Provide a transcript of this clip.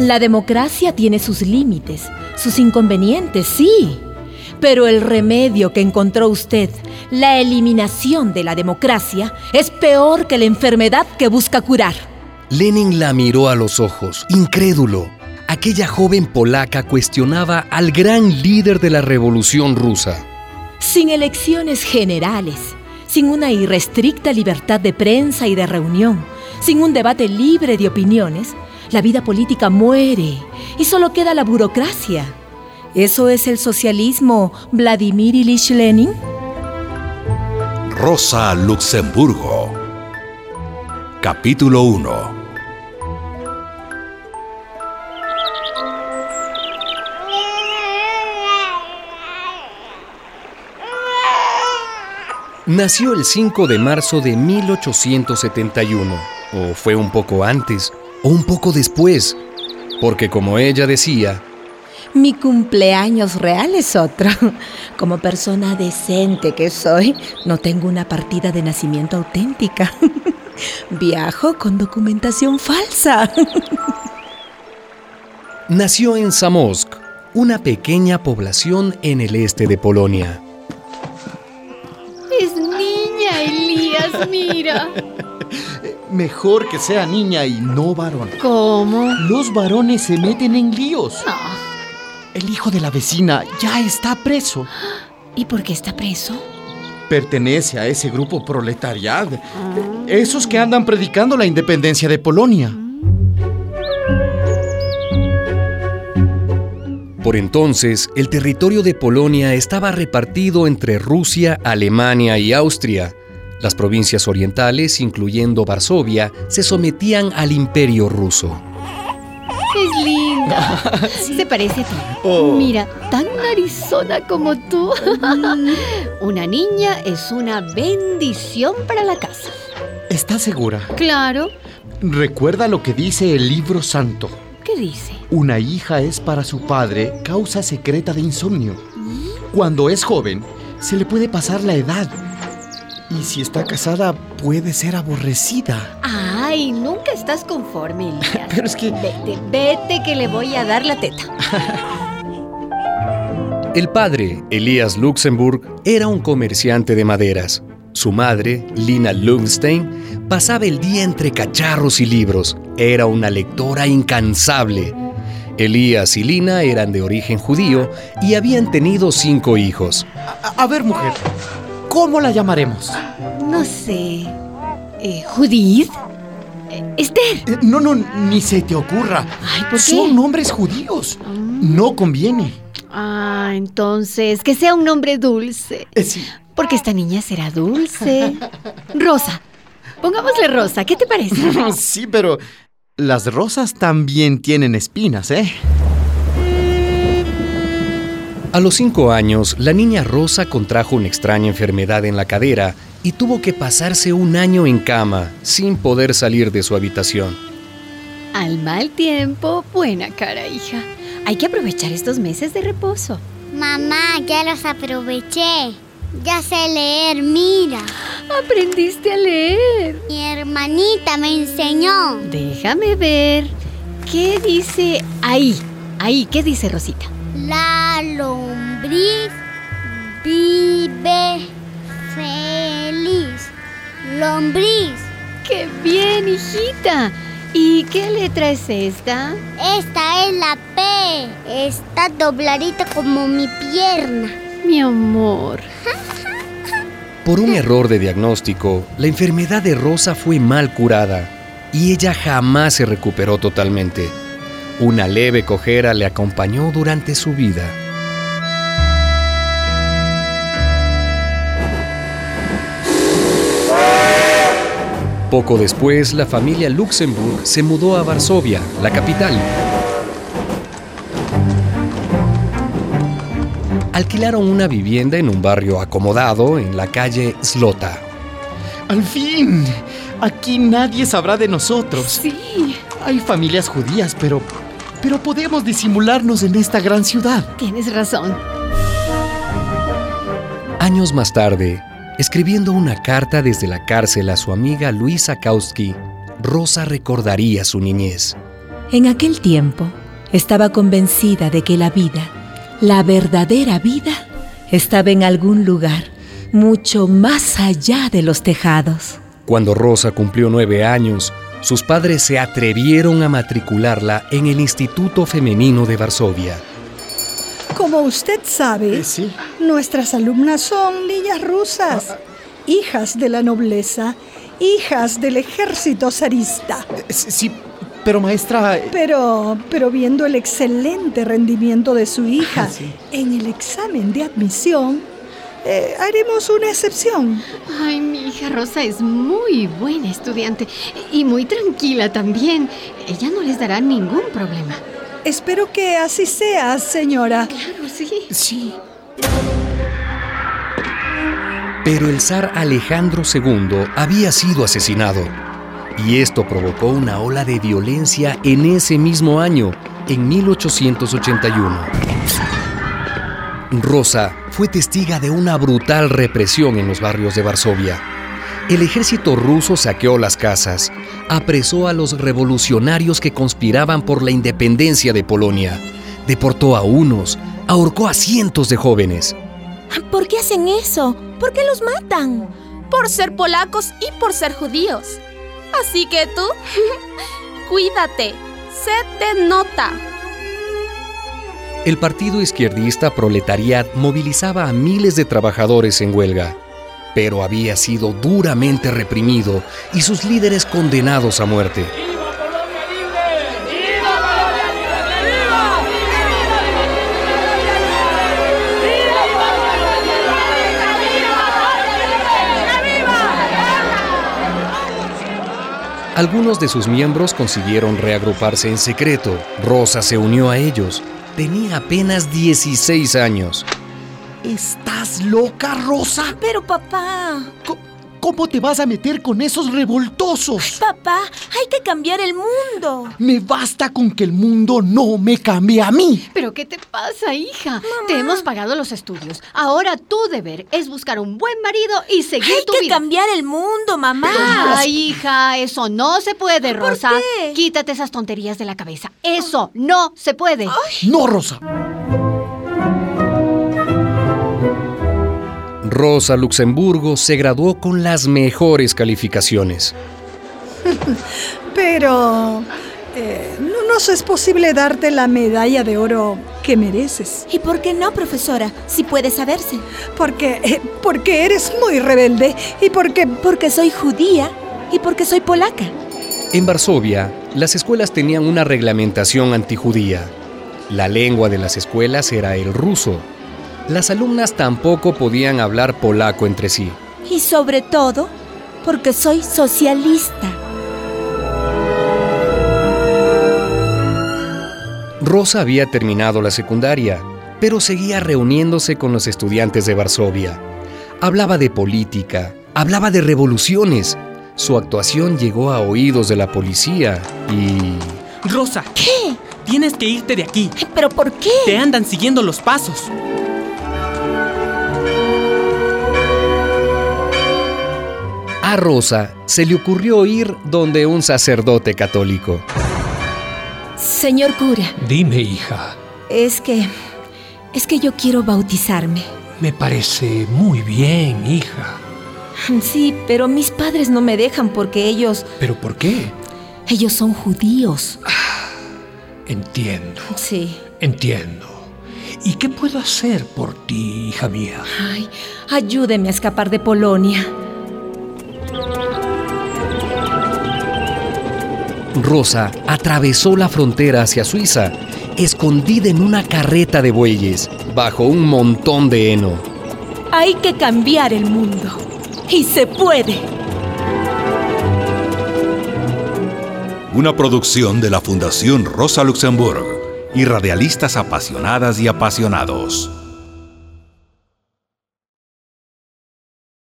La democracia tiene sus límites, sus inconvenientes, sí. Pero el remedio que encontró usted, la eliminación de la democracia, es peor que la enfermedad que busca curar. Lenin la miró a los ojos, incrédulo. Aquella joven polaca cuestionaba al gran líder de la revolución rusa. Sin elecciones generales, sin una irrestricta libertad de prensa y de reunión, sin un debate libre de opiniones, la vida política muere y solo queda la burocracia. ¿Eso es el socialismo, Vladimir Ilich Lenin? Rosa Luxemburgo Capítulo 1 Nació el 5 de marzo de 1871, o fue un poco antes, o un poco después, porque como ella decía, mi cumpleaños real es otro. Como persona decente que soy, no tengo una partida de nacimiento auténtica. Viajo con documentación falsa. Nació en Samosk, una pequeña población en el este de Polonia. Es niña, Elías, mira. Mejor que sea niña y no varón. ¿Cómo? Los varones se meten en líos. No. El hijo de la vecina ya está preso. ¿Y por qué está preso? Pertenece a ese grupo proletariado. Esos que andan predicando la independencia de Polonia. Por entonces, el territorio de Polonia estaba repartido entre Rusia, Alemania y Austria. Las provincias orientales, incluyendo Varsovia, se sometían al imperio ruso. Es linda. Se parece a ti. Oh. Mira, tan narizona como tú. una niña es una bendición para la casa. ¿Estás segura? Claro. Recuerda lo que dice el libro santo. ¿Qué dice? Una hija es para su padre causa secreta de insomnio. Cuando es joven, se le puede pasar la edad. Y si está casada, puede ser aborrecida. Ay, nunca estás conforme, Elías. Pero es que... Vete, vete que le voy a dar la teta. El padre, Elías Luxemburg, era un comerciante de maderas. Su madre, Lina Lundstein, pasaba el día entre cacharros y libros. Era una lectora incansable. Elías y Lina eran de origen judío y habían tenido cinco hijos. A, a ver, mujer, ¿cómo la llamaremos? No sé. Eh, ¿Judith? Eh, Esther. Eh, no, no, ni se te ocurra. Ay, ¿por qué? Son nombres judíos. No conviene. Ah, entonces, que sea un nombre dulce. Eh, sí. Porque esta niña será dulce. Rosa. Pongámosle Rosa, ¿qué te parece? Sí, pero las rosas también tienen espinas, ¿eh? A los cinco años, la niña Rosa contrajo una extraña enfermedad en la cadera y tuvo que pasarse un año en cama, sin poder salir de su habitación. Al mal tiempo, buena cara, hija. Hay que aprovechar estos meses de reposo. Mamá, ya los aproveché. Ya sé leer, mira. Aprendiste a leer. Mi hermanita me enseñó. Déjame ver. ¿Qué dice ahí? Ahí, ¿qué dice Rosita? La lombriz vive feliz. Lombriz. ¡Qué bien, hijita! ¿Y qué letra es esta? Esta es la P. Está dobladita como mi pierna. Mi amor. Por un error de diagnóstico, la enfermedad de Rosa fue mal curada y ella jamás se recuperó totalmente. Una leve cojera le acompañó durante su vida. Poco después, la familia Luxemburg se mudó a Varsovia, la capital. Alquilaron una vivienda en un barrio acomodado en la calle Slota. Al fin, aquí nadie sabrá de nosotros. Sí, Hay familias judías, pero pero podemos disimularnos en esta gran ciudad. tienes razón. Años más tarde, escribiendo una carta desde la cárcel a su amiga Luisa Kautsky, Rosa recordaría su niñez. En aquel tiempo, estaba convencida de que la vida, la verdadera vida, estaba en algún lugar mucho más allá de los tejados. Cuando Rosa cumplió nueve años, sus padres se atrevieron a matricularla en el Instituto Femenino de Varsovia. Como usted sabe, Eh, sí. nuestras alumnas son niñas rusas, hijas de la nobleza, hijas del ejército zarista. Eh, Sí, pero maestra... eh, Pero, pero viendo el excelente rendimiento de su hija Sí. en el examen de admisión, eh, haremos una excepción. Ay, mi hija Rosa es muy buena estudiante y muy tranquila también. Ella no les dará ningún problema. Espero que así sea, señora. Claro, sí. Sí. Pero el zar Alejandro II había sido asesinado. Y esto provocó una ola de violencia en ese mismo año, en 1881. Rosa fue testiga de una brutal represión en los barrios de Varsovia. El ejército ruso saqueó las casas, apresó a los revolucionarios que conspiraban por la independencia de Polonia, deportó a unos, ahorcó a cientos de jóvenes. ¿Por qué hacen eso? ¿Por qué los matan? por ser polacos y por ser judíos. Así que tú, cuídate, se te nota. El partido izquierdista Proletariat movilizaba a miles de trabajadores en huelga, pero había sido duramente reprimido y sus líderes condenados a muerte. Algunos de sus miembros consiguieron reagruparse en secreto. Rosa se unió a ellos. Tenía apenas 16 años. ¿Estás loca, Rosa? Pero papá, ¿Cómo te vas a meter con esos revoltosos? papá, hay que cambiar el mundo. Me basta con que el mundo no me cambie a mí. ¿Pero qué te pasa, hija? Te hemos pagado los estudios. Ahora tu deber es buscar un buen marido y seguir Hay tu que vida. cambiar el mundo, mamá. Ay, hija, eso no se puede, Rosa. qué? Quítate esas tonterías de la cabeza. Eso no se puede. No, Rosa. Rosa Luxemburgo se graduó con las mejores calificaciones. Pero eh, no nos es posible darte la medalla de oro que mereces. ¿Y por qué no, profesora? Si puede saberse. Porque, eh, porque eres muy rebelde y porque... Porque soy judía y porque soy polaca. En Varsovia, las escuelas tenían una reglamentación antijudía. La lengua de las escuelas era el ruso. Las alumnas tampoco podían hablar polaco entre sí. Y sobre todo, porque soy socialista. Rosa había terminado la secundaria, pero seguía reuniéndose con los estudiantes de Varsovia. Hablaba de política, hablaba de revoluciones. Su actuación llegó a oídos de la policía y... Rosa, ¿Qué? tienes que irte de aquí. ¿Pero por qué? Te andan siguiendo los pasos. A Rosa se le ocurrió ir donde un sacerdote católico. Señor cura, Dime, hija, es que... Es que yo quiero bautizarme. me parece muy bien, hija. Sí, pero mis padres no me dejan porque ellos... ¿Pero por qué? Ellos son judíos. Entiendo, Sí. entiendo. ¿Y qué puedo hacer por ti, hija mía? Ay, ayúdeme a escapar de Polonia. Rosa atravesó la frontera hacia Suiza, escondida en una carreta de bueyes, bajo un montón de heno. Hay que cambiar el mundo. Y se puede. Una producción de la Fundación Rosa Luxemburg y radialistas apasionadas y apasionados.